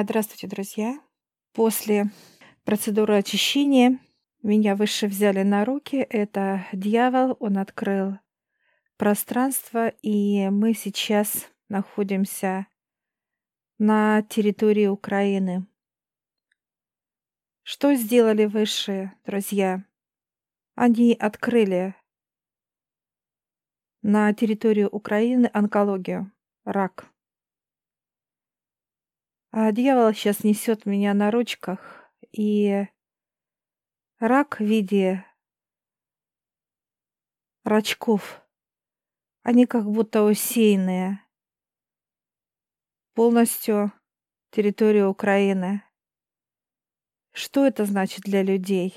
А, Здравствуйте, друзья. После процедуры очищения меня выше взяли на руки. Это дьявол, он открыл пространство, и мы сейчас находимся на территории Украины. Что сделали высшие, друзья? Они открыли на территории Украины онкологию, рак. А дьявол сейчас несет меня на ручках, и рак в виде рачков, они как будто усеянные полностью территорию Украины. Что это значит для людей?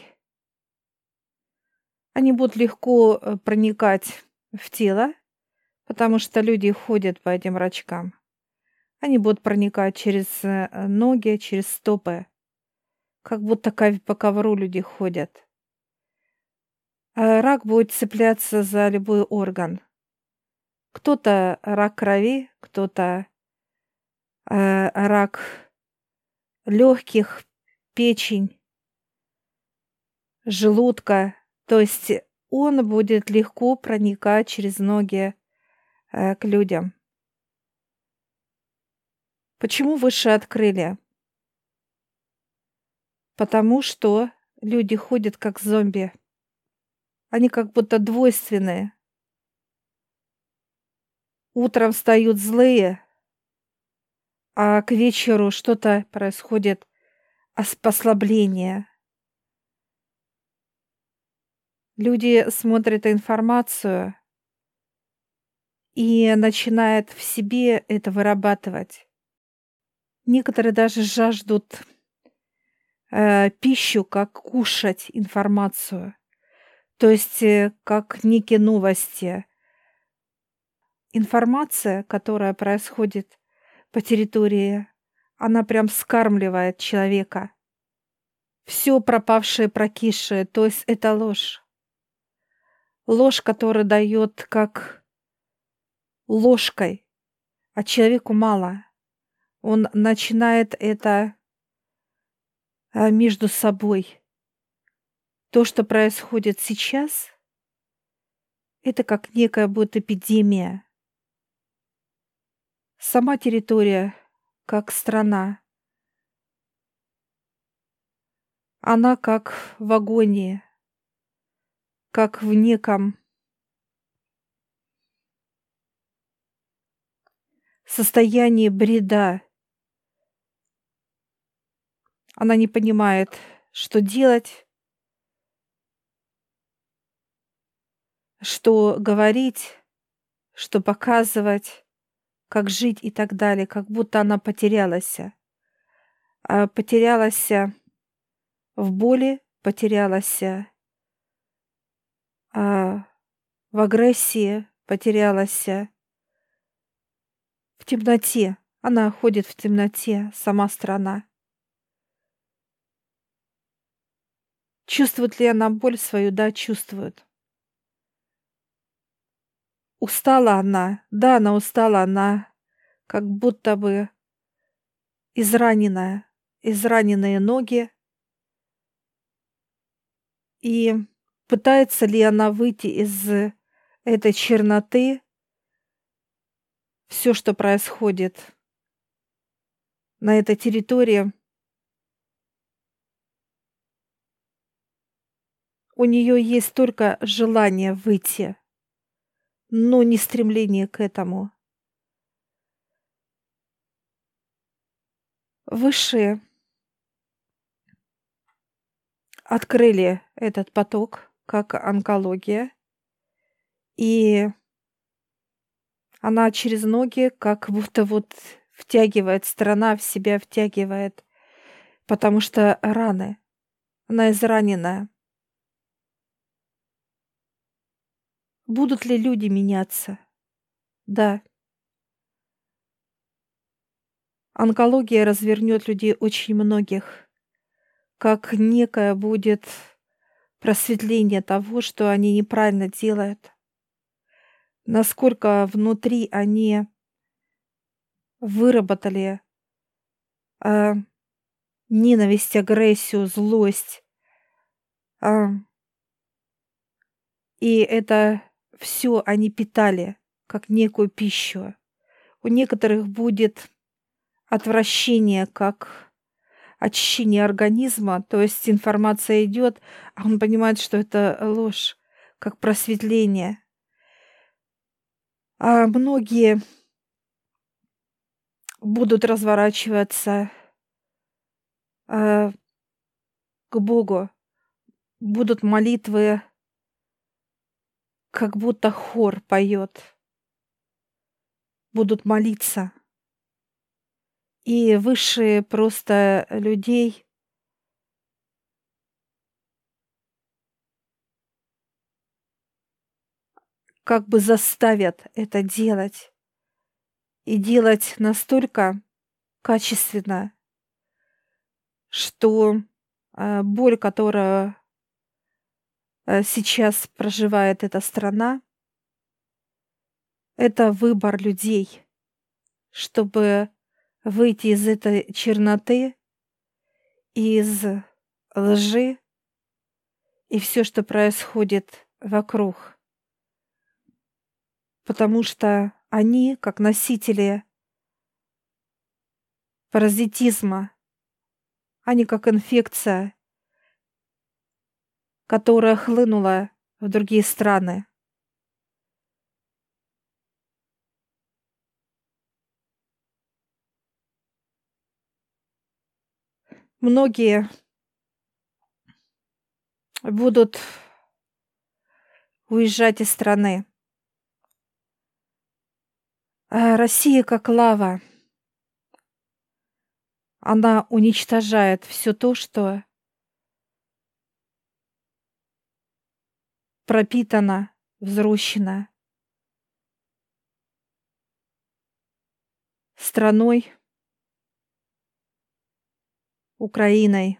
Они будут легко э, проникать в тело, потому что люди ходят по этим рачкам. Они будут проникать через э, ноги, через стопы. Как будто по ковру люди ходят. А рак будет цепляться за любой орган. Кто-то рак крови, кто-то э, рак легких, печень, желудка. То есть он будет легко проникать через ноги э, к людям. Почему выше открыли? Потому что люди ходят как зомби. Они как будто двойственные. Утром встают злые, а к вечеру что-то происходит послабление. Люди смотрят информацию и начинают в себе это вырабатывать. Некоторые даже жаждут э, пищу, как кушать информацию. То есть э, как некие новости. Информация, которая происходит по территории, она прям скармливает человека. Все пропавшее, прокисшее, то есть это ложь. Ложь, которая дает как ложкой, а человеку мало он начинает это а, между собой. То, что происходит сейчас, это как некая будет эпидемия. Сама территория, как страна, она как в агонии, как в неком состоянии бреда. Она не понимает, что делать, что говорить, что показывать, как жить и так далее, как будто она потерялась. А потерялась в боли, потерялась а в агрессии, потерялась в темноте. Она ходит в темноте, сама страна. Чувствует ли она боль свою? Да, чувствует. Устала она. Да, она устала. Она как будто бы израненная. Израненные ноги. И пытается ли она выйти из этой черноты, все, что происходит на этой территории, У нее есть только желание выйти, но не стремление к этому. Высшие открыли этот поток, как онкология, и она через ноги как будто вот втягивает, страна в себя втягивает, потому что раны. Она израненная. Будут ли люди меняться? Да. Онкология развернет людей очень многих, как некое будет просветление того, что они неправильно делают, насколько внутри они выработали э, ненависть, агрессию, злость. Э, и это все они питали как некую пищу. У некоторых будет отвращение, как очищение организма, то есть информация идет, а он понимает, что это ложь, как просветление. А многие будут разворачиваться э, к Богу, будут молитвы, как будто хор поет, будут молиться. И высшие просто людей как бы заставят это делать. И делать настолько качественно, что э, боль, которая сейчас проживает эта страна, это выбор людей, чтобы выйти из этой черноты, из лжи и все, что происходит вокруг. Потому что они, как носители паразитизма, они как инфекция, которая хлынула в другие страны. многие будут уезжать из страны. А Россия как лава. Она уничтожает все то, что пропитано, взрощено страной, Украиной.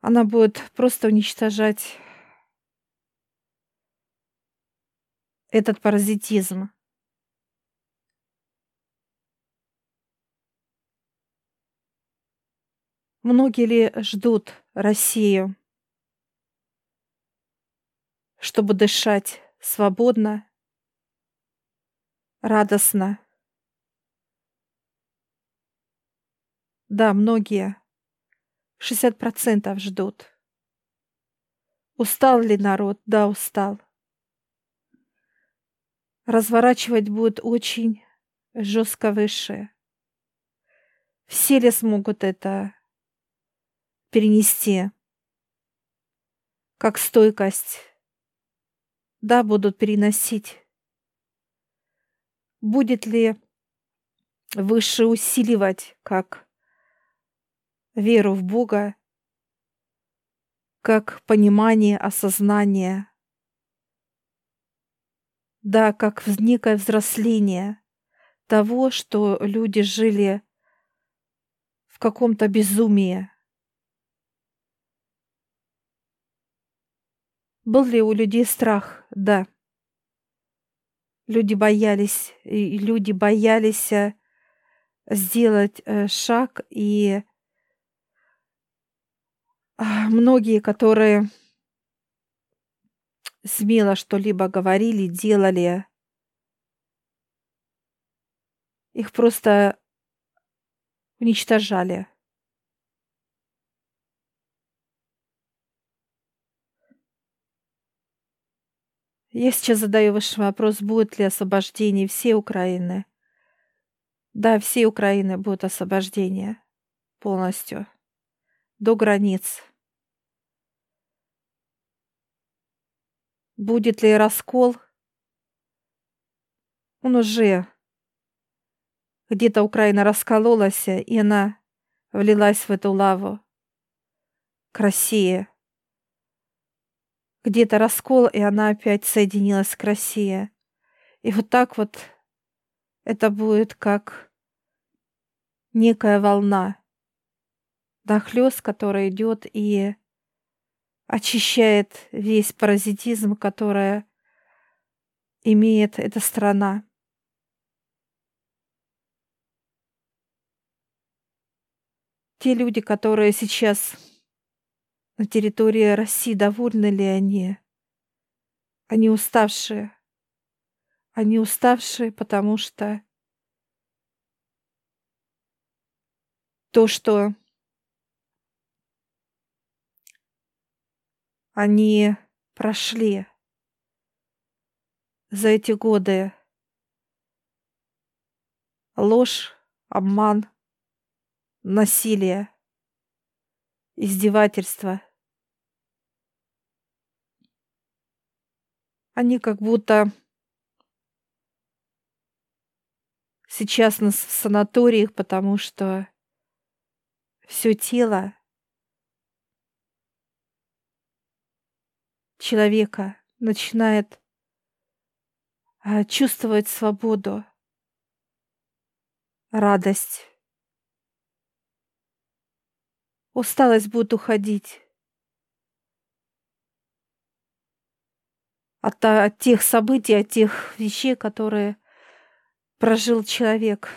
Она будет просто уничтожать этот паразитизм. Многие ли ждут Россию, чтобы дышать свободно, радостно. Да, многие. 60% ждут. Устал ли народ? Да, устал. Разворачивать будет очень жестко выше. Все ли смогут это перенести? Как стойкость? Да, будут переносить будет ли выше усиливать как веру в Бога, как понимание, осознание, да, как некое взросление того, что люди жили в каком-то безумии. Был ли у людей страх? Да. Люди боялись, и люди боялись э, сделать э, шаг, и а, многие, которые смело что-либо говорили, делали, их просто уничтожали. Я сейчас задаю ваш вопрос, будет ли освобождение всей Украины. Да, всей Украины будет освобождение полностью. До границ. Будет ли раскол? Он уже где-то Украина раскололась, и она влилась в эту лаву к России. Где-то раскол, и она опять соединилась к России. И вот так вот это будет как некая волна, дохлёст, которая идет и очищает весь паразитизм, который имеет эта страна. Те люди, которые сейчас на территории России, довольны ли они? Они уставшие. Они уставшие, потому что то, что они прошли за эти годы, ложь, обман, насилие, издевательство. Они как будто сейчас нас в санаториях, потому что все тело человека начинает а, чувствовать свободу, радость. Усталость будет уходить. От, от тех событий, от тех вещей, которые прожил человек.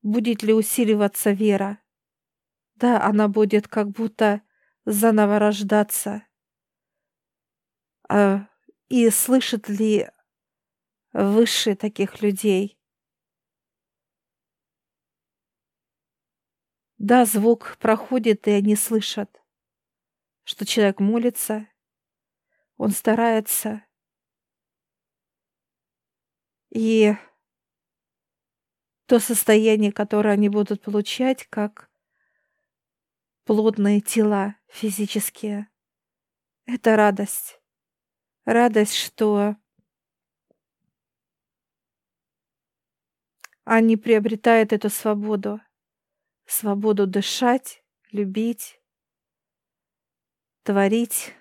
Будет ли усиливаться вера? Да, она будет как будто заново рождаться. А, и слышит ли выше таких людей? Да, звук проходит, и они слышат, что человек молится, он старается. И то состояние, которое они будут получать, как плотные тела физические. Это радость. Радость, что они приобретают эту свободу. Свободу дышать, любить, творить.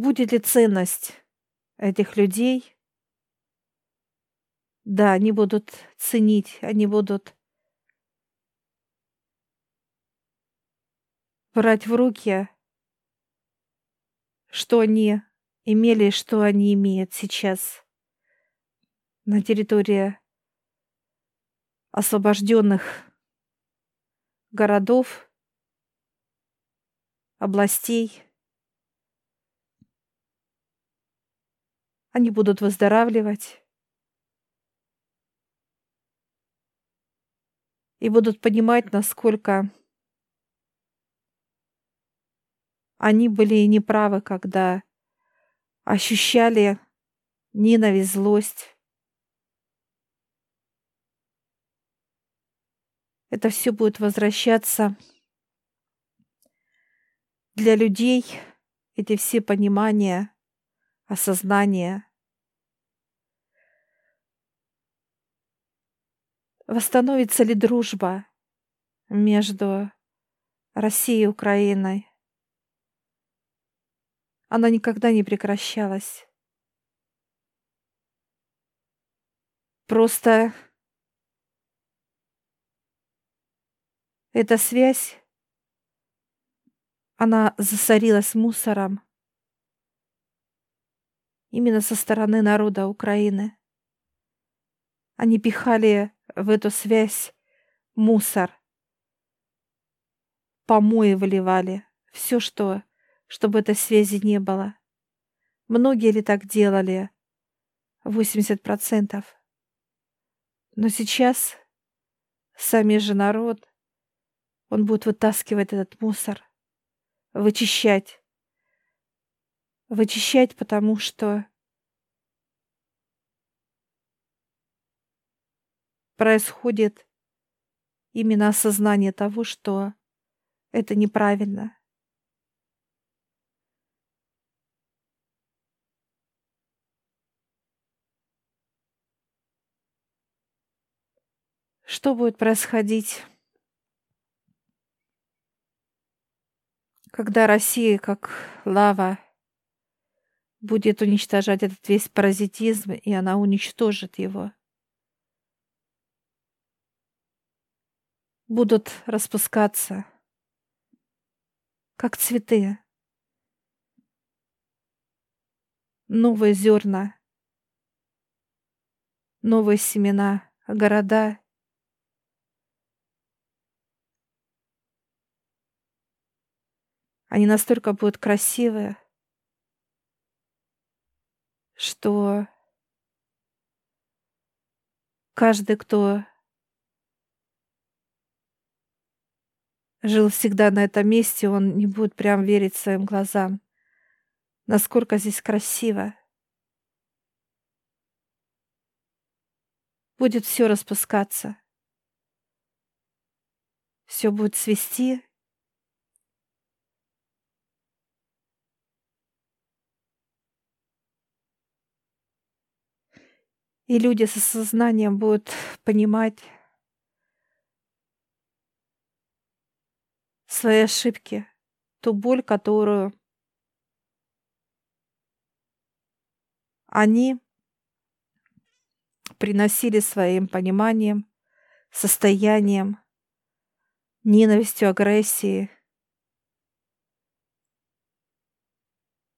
Будет ли ценность этих людей? Да, они будут ценить, они будут брать в руки, что они имели, что они имеют сейчас на территории освобожденных городов, областей. Они будут выздоравливать и будут понимать, насколько они были неправы, когда ощущали ненависть, злость. Это все будет возвращаться для людей, эти все понимания, осознание. Восстановится ли дружба между Россией и Украиной? Она никогда не прекращалась. Просто эта связь, она засорилась мусором, именно со стороны народа Украины. Они пихали в эту связь мусор, помои выливали, все, что, чтобы этой связи не было. Многие ли так делали? 80%. Но сейчас сами же народ, он будет вытаскивать этот мусор, вычищать, вычищать, потому что происходит именно осознание того, что это неправильно. Что будет происходить, когда Россия, как лава, будет уничтожать этот весь паразитизм, и она уничтожит его. будут распускаться, как цветы. Новые зерна, новые семена, города. Они настолько будут красивые, что каждый, кто жил всегда на этом месте, он не будет прям верить своим глазам, насколько здесь красиво. Будет все распускаться. Все будет свести. И люди с осознанием будут понимать, свои ошибки, ту боль, которую они приносили своим пониманием, состоянием, ненавистью, агрессией.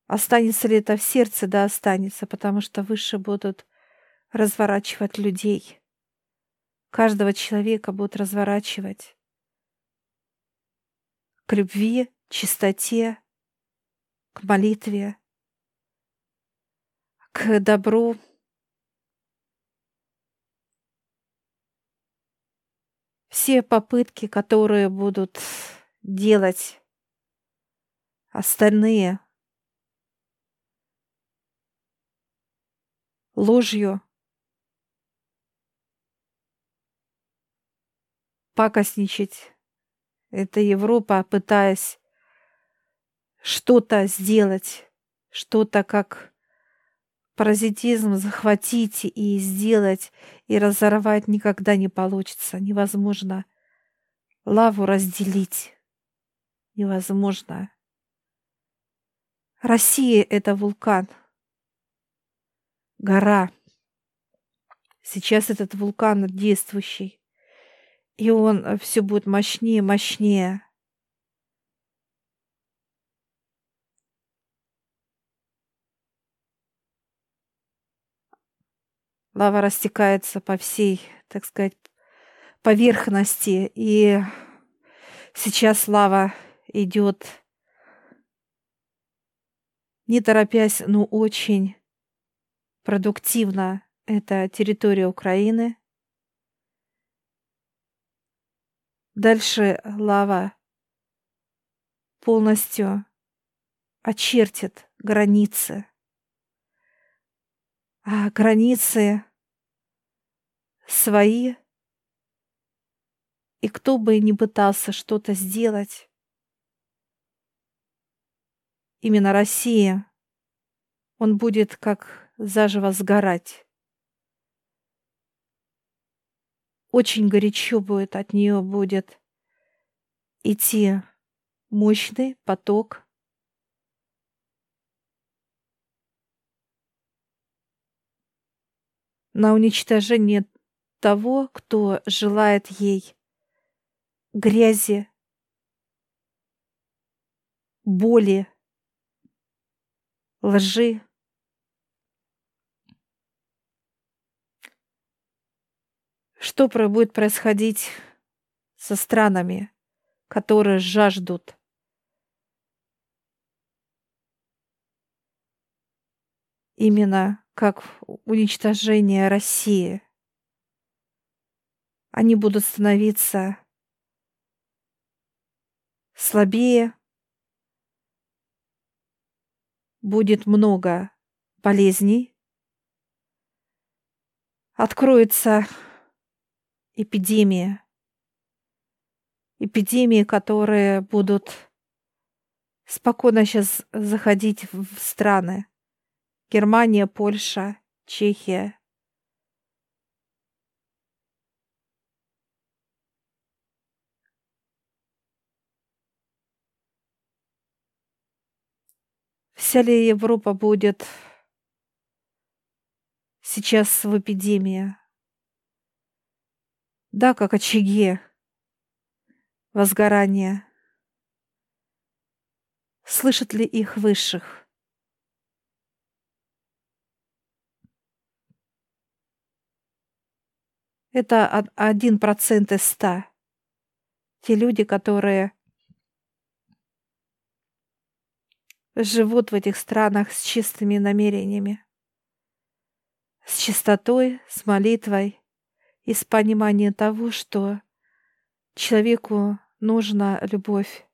Останется ли это в сердце? Да, останется, потому что выше будут разворачивать людей. Каждого человека будут разворачивать к любви, чистоте, к молитве, к добру. Все попытки, которые будут делать остальные ложью, пакостничать это Европа, пытаясь что-то сделать, что-то как паразитизм захватить и сделать, и разорвать никогда не получится. Невозможно лаву разделить. Невозможно. Россия — это вулкан. Гора. Сейчас этот вулкан действующий. И он э, все будет мощнее, мощнее. Лава растекается по всей, так сказать, поверхности. И сейчас лава идет не торопясь, но очень продуктивно. Это территория Украины. Дальше лава полностью очертит границы. А границы свои. И кто бы ни пытался что-то сделать, именно Россия, он будет как заживо сгорать. Очень горячо будет, от нее будет идти мощный поток. На уничтожение того, кто желает ей грязи, боли, лжи, Что будет происходить со странами, которые жаждут. Именно как уничтожение России. Они будут становиться слабее, будет много болезней, откроется эпидемии. Эпидемии, которые будут спокойно сейчас заходить в страны. Германия, Польша, Чехия. Вся ли Европа будет сейчас в эпидемии? Да, как очаги. возгорания. Слышат ли их высших? Это один процент из ста. Те люди, которые живут в этих странах с чистыми намерениями, с чистотой, с молитвой и с пониманием того, что человеку нужна любовь.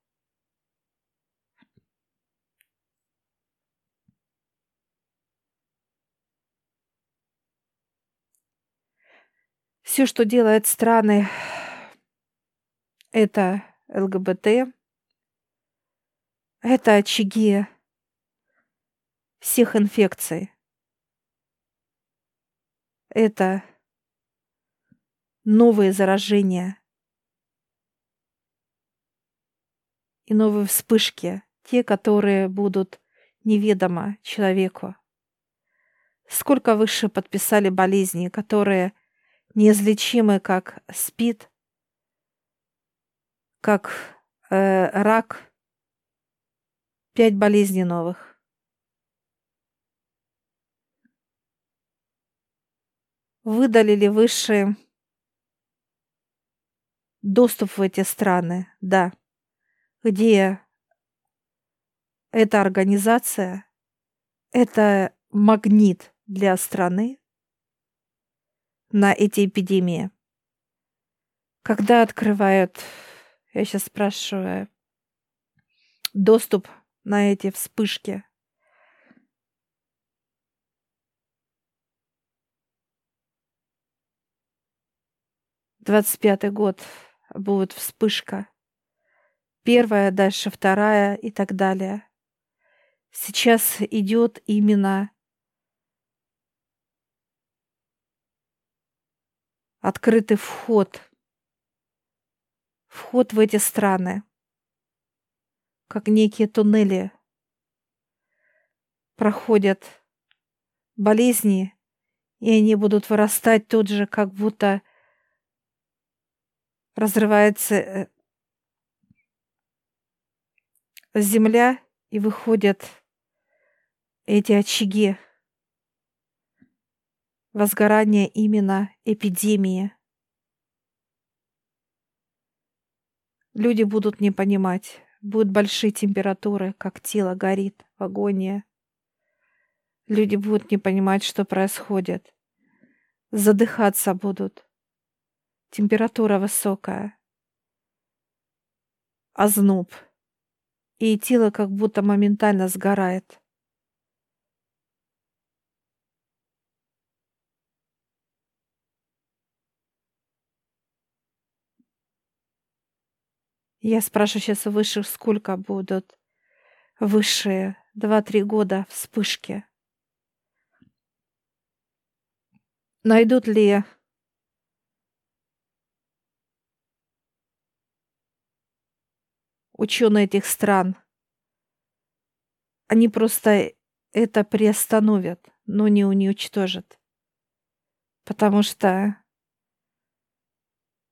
Все, что делает страны, это ЛГБТ, это очаги всех инфекций. Это новые заражения и новые вспышки, те, которые будут неведомо человеку. Сколько выше подписали болезни, которые неизлечимы, как СПИД, как э, рак, пять болезней новых. Выдали ли высшие доступ в эти страны, да, где эта организация, это магнит для страны на эти эпидемии. Когда открывают, я сейчас спрашиваю, доступ на эти вспышки, Двадцать пятый год будет вспышка. Первая, дальше вторая и так далее. Сейчас идет именно открытый вход. Вход в эти страны. Как некие туннели проходят болезни, и они будут вырастать тут же, как будто разрывается э, земля и выходят эти очаги возгорания именно эпидемии. Люди будут не понимать, будут большие температуры, как тело горит в агонии. Люди будут не понимать, что происходит. Задыхаться будут. Температура высокая. Озноб. И тело как будто моментально сгорает. Я спрашиваю сейчас у высших, сколько будут высшие два-три года вспышки. Найдут ли ученые этих стран. Они просто это приостановят, но не уничтожат. Потому что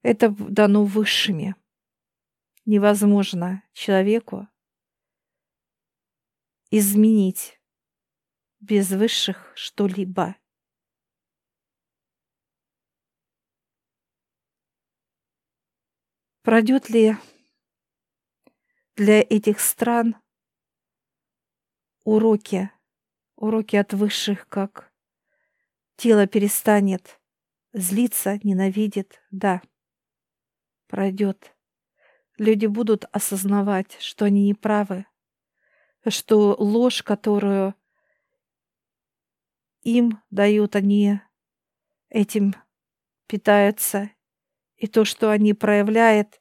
это дано высшими. Невозможно человеку изменить без высших что-либо. Пройдет ли для этих стран уроки, уроки от высших, как тело перестанет злиться, ненавидит, да, пройдет. Люди будут осознавать, что они не правы, что ложь, которую им дают, они этим питаются, и то, что они проявляют,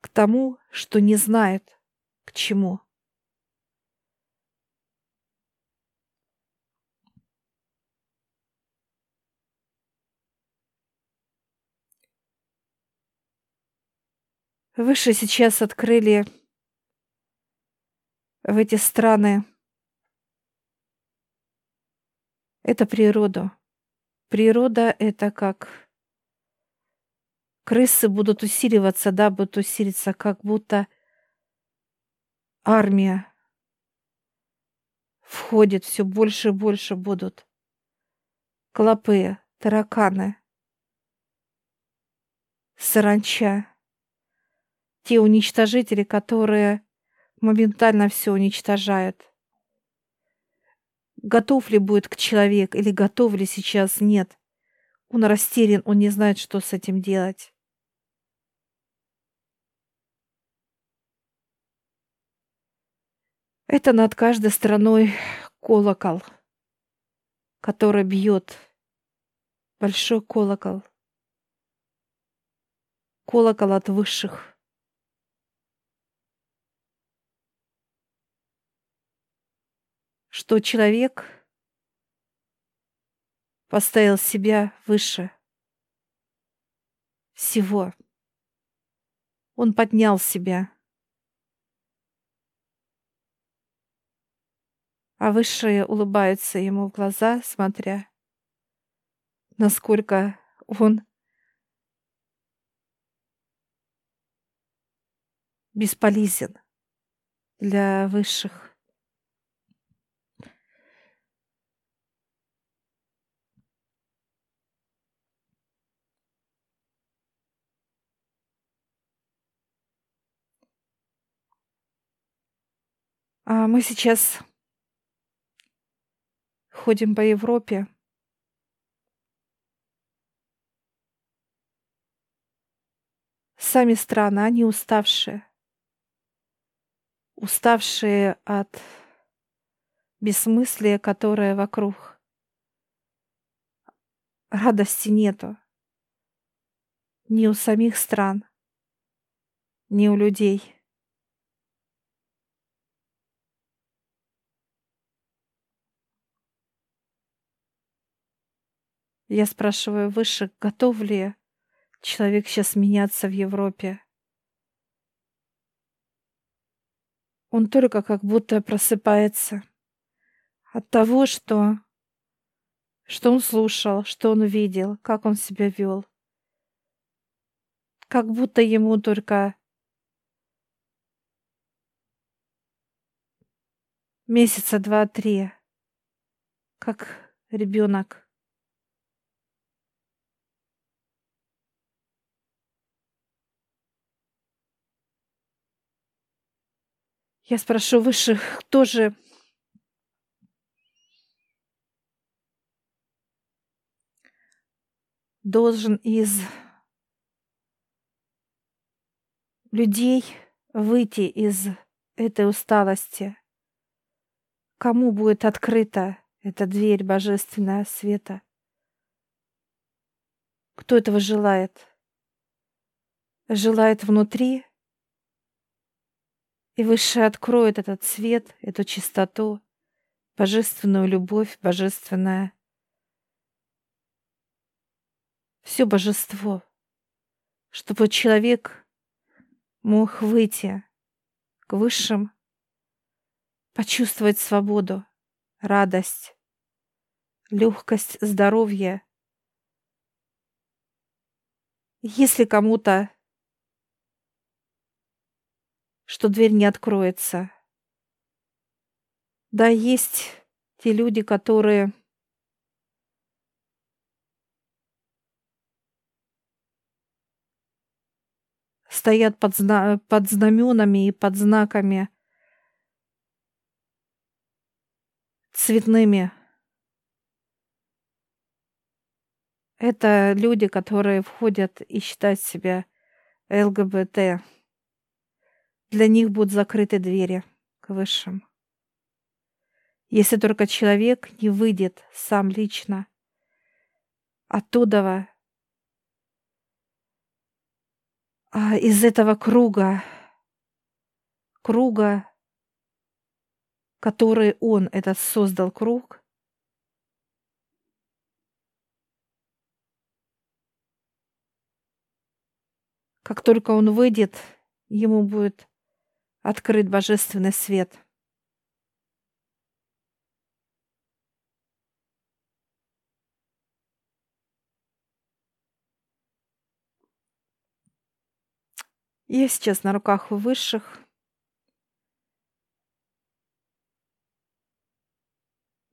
к тому, что не знает, к чему. Выше сейчас открыли в эти страны это природу. Природа — это как, крысы будут усиливаться, да, будут усилиться, как будто армия входит, все больше и больше будут. Клопы, тараканы, саранча. Те уничтожители, которые моментально все уничтожают. Готов ли будет к человек или готов ли сейчас, нет. Он растерян, он не знает, что с этим делать. Это над каждой страной колокол, который бьет. Большой колокол. Колокол от высших. Что человек поставил себя выше всего. Он поднял себя. А высшие улыбаются ему в глаза, смотря, насколько он бесполезен для высших. А мы сейчас ходим по Европе. Сами страны, они уставшие. Уставшие от бессмыслия, которое вокруг. Радости нету. Ни у самих стран, ни у людей. Я спрашиваю выше, готов ли человек сейчас меняться в Европе. Он только как будто просыпается от того, что, что он слушал, что он видел, как он себя вел. Как будто ему только месяца два-три, как ребенок. Я спрошу высших, кто же должен из людей выйти из этой усталости? Кому будет открыта эта дверь божественная света? Кто этого желает? Желает внутри и Высшее откроет этот свет, эту чистоту, божественную любовь, божественное все божество, чтобы человек мог выйти к высшим, почувствовать свободу, радость, легкость, здоровье. Если кому-то что дверь не откроется. Да, есть те люди, которые стоят под, зна под знаменами и под знаками цветными. Это люди, которые входят и считают себя ЛГБТ. Для них будут закрыты двери к высшим. Если только человек не выйдет сам лично оттуда, а из этого круга, круга, который он, этот создал круг, как только он выйдет, ему будет открыт божественный свет. Я сейчас на руках у высших.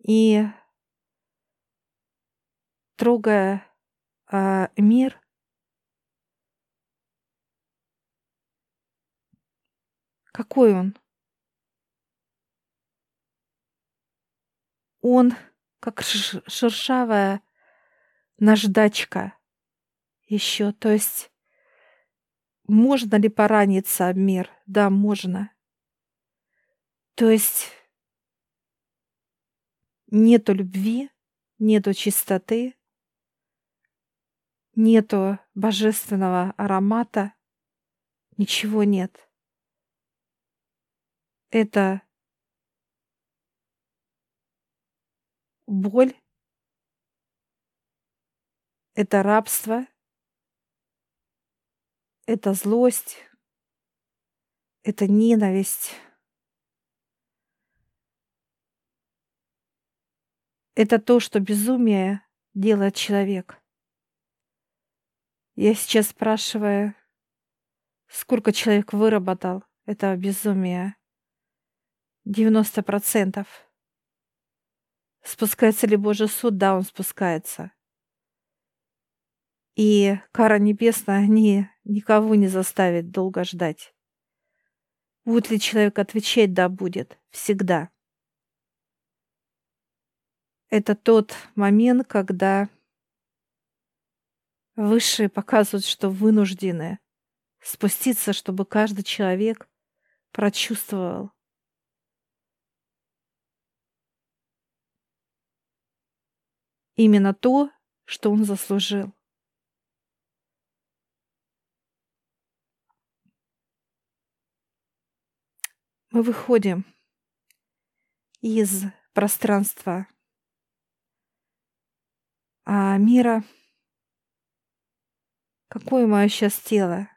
И трогая э, мир, какой он? Он как шершавая наждачка еще. То есть можно ли пораниться об мир? Да, можно. То есть нету любви, нету чистоты, нету божественного аромата, ничего нет. Это боль, это рабство, это злость, это ненависть. Это то, что безумие делает человек. Я сейчас спрашиваю, сколько человек выработал этого безумия? 90%. Спускается ли Божий суд? Да, он спускается. И кара небесная ни, никого не заставит долго ждать. Будет ли человек отвечать? Да, будет. Всегда. Это тот момент, когда высшие показывают, что вынуждены спуститься, чтобы каждый человек прочувствовал. Именно то, что он заслужил. Мы выходим из пространства а мира. Какое мое сейчас тело?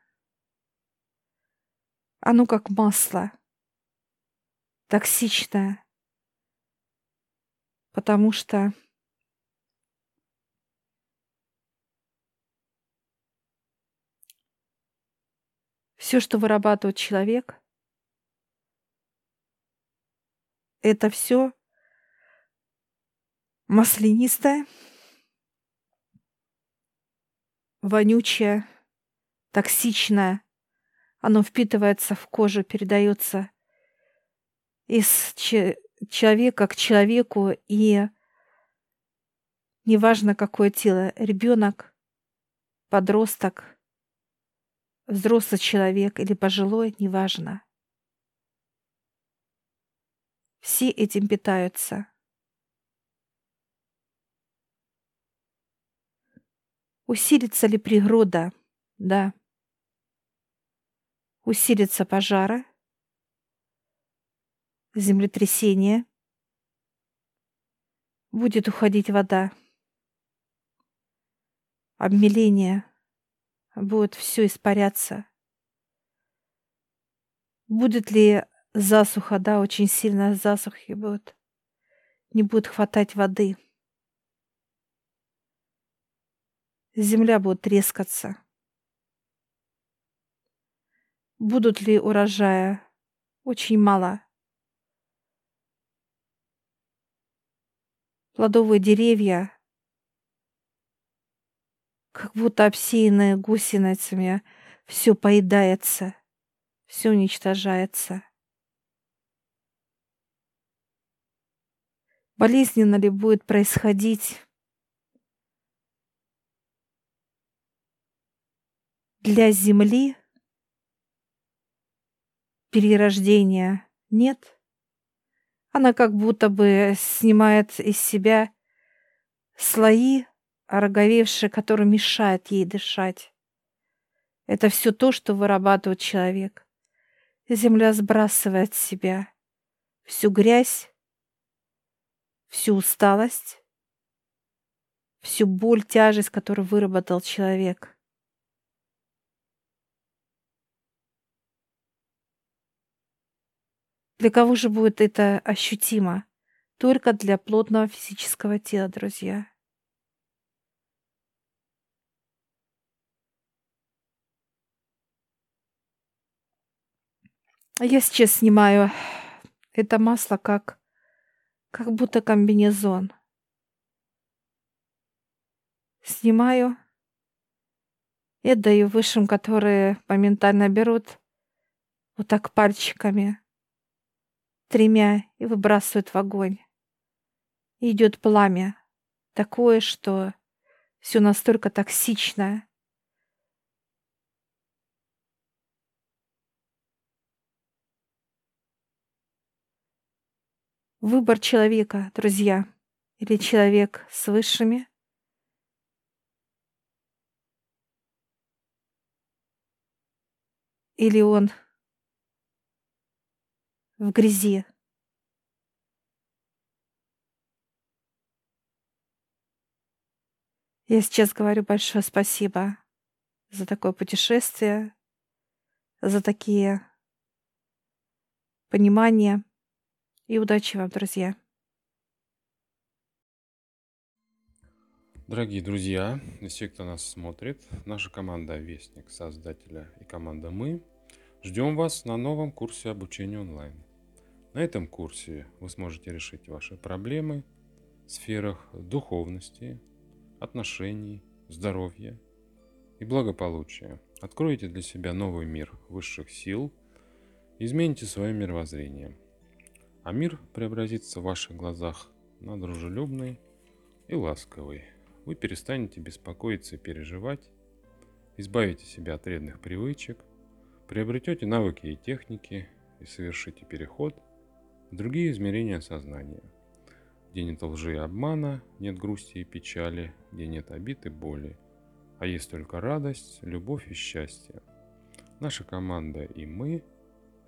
Оно как масло. Токсичное. Потому что все, что вырабатывает человек, это все маслянистое, вонючее, токсичное. Оно впитывается в кожу, передается из человека к человеку, и неважно, какое тело, ребенок, подросток, взрослый человек или пожилой, неважно. Все этим питаются. Усилится ли природа? Да. Усилится пожары, землетрясение, будет уходить вода, обмеление, будет все испаряться. Будет ли засуха, да, очень сильная засуха будет. Не будет хватать воды. Земля будет трескаться. Будут ли урожая? Очень мало. Плодовые деревья, как будто обсеянные гусеницами, все поедается, все уничтожается. Болезненно ли будет происходить для Земли перерождения нет. Она как будто бы снимает из себя слои, ороговевшие, которые мешают ей дышать. Это все то, что вырабатывает человек. Земля сбрасывает с себя всю грязь, всю усталость, всю боль, тяжесть, которую выработал человек. Для кого же будет это ощутимо? Только для плотного физического тела, друзья. Я сейчас снимаю это масло как, как будто комбинезон. Снимаю и отдаю высшим, которые моментально берут вот так пальчиками, тремя и выбрасывают в огонь. И идет пламя, такое, что все настолько токсичное. Выбор человека, друзья, или человек с высшими, или он в грязи. Я сейчас говорю большое спасибо за такое путешествие, за такие понимания и удачи вам, друзья. Дорогие друзья, все, кто нас смотрит, наша команда Вестник, создателя и команда Мы, ждем вас на новом курсе обучения онлайн. На этом курсе вы сможете решить ваши проблемы в сферах духовности, отношений, здоровья и благополучия. Откроете для себя новый мир высших сил, измените свое мировоззрение. А мир преобразится в ваших глазах на дружелюбный и ласковый. Вы перестанете беспокоиться и переживать, избавите себя от вредных привычек, приобретете навыки и техники и совершите переход в другие измерения сознания – где нет лжи и обмана, нет грусти и печали, где нет обид и боли, а есть только радость, любовь и счастье. Наша команда и мы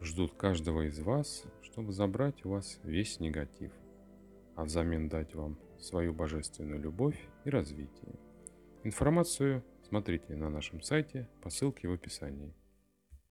ждут каждого из вас, чтобы забрать у вас весь негатив, а взамен дать вам свою божественную любовь и развитие. Информацию смотрите на нашем сайте по ссылке в описании.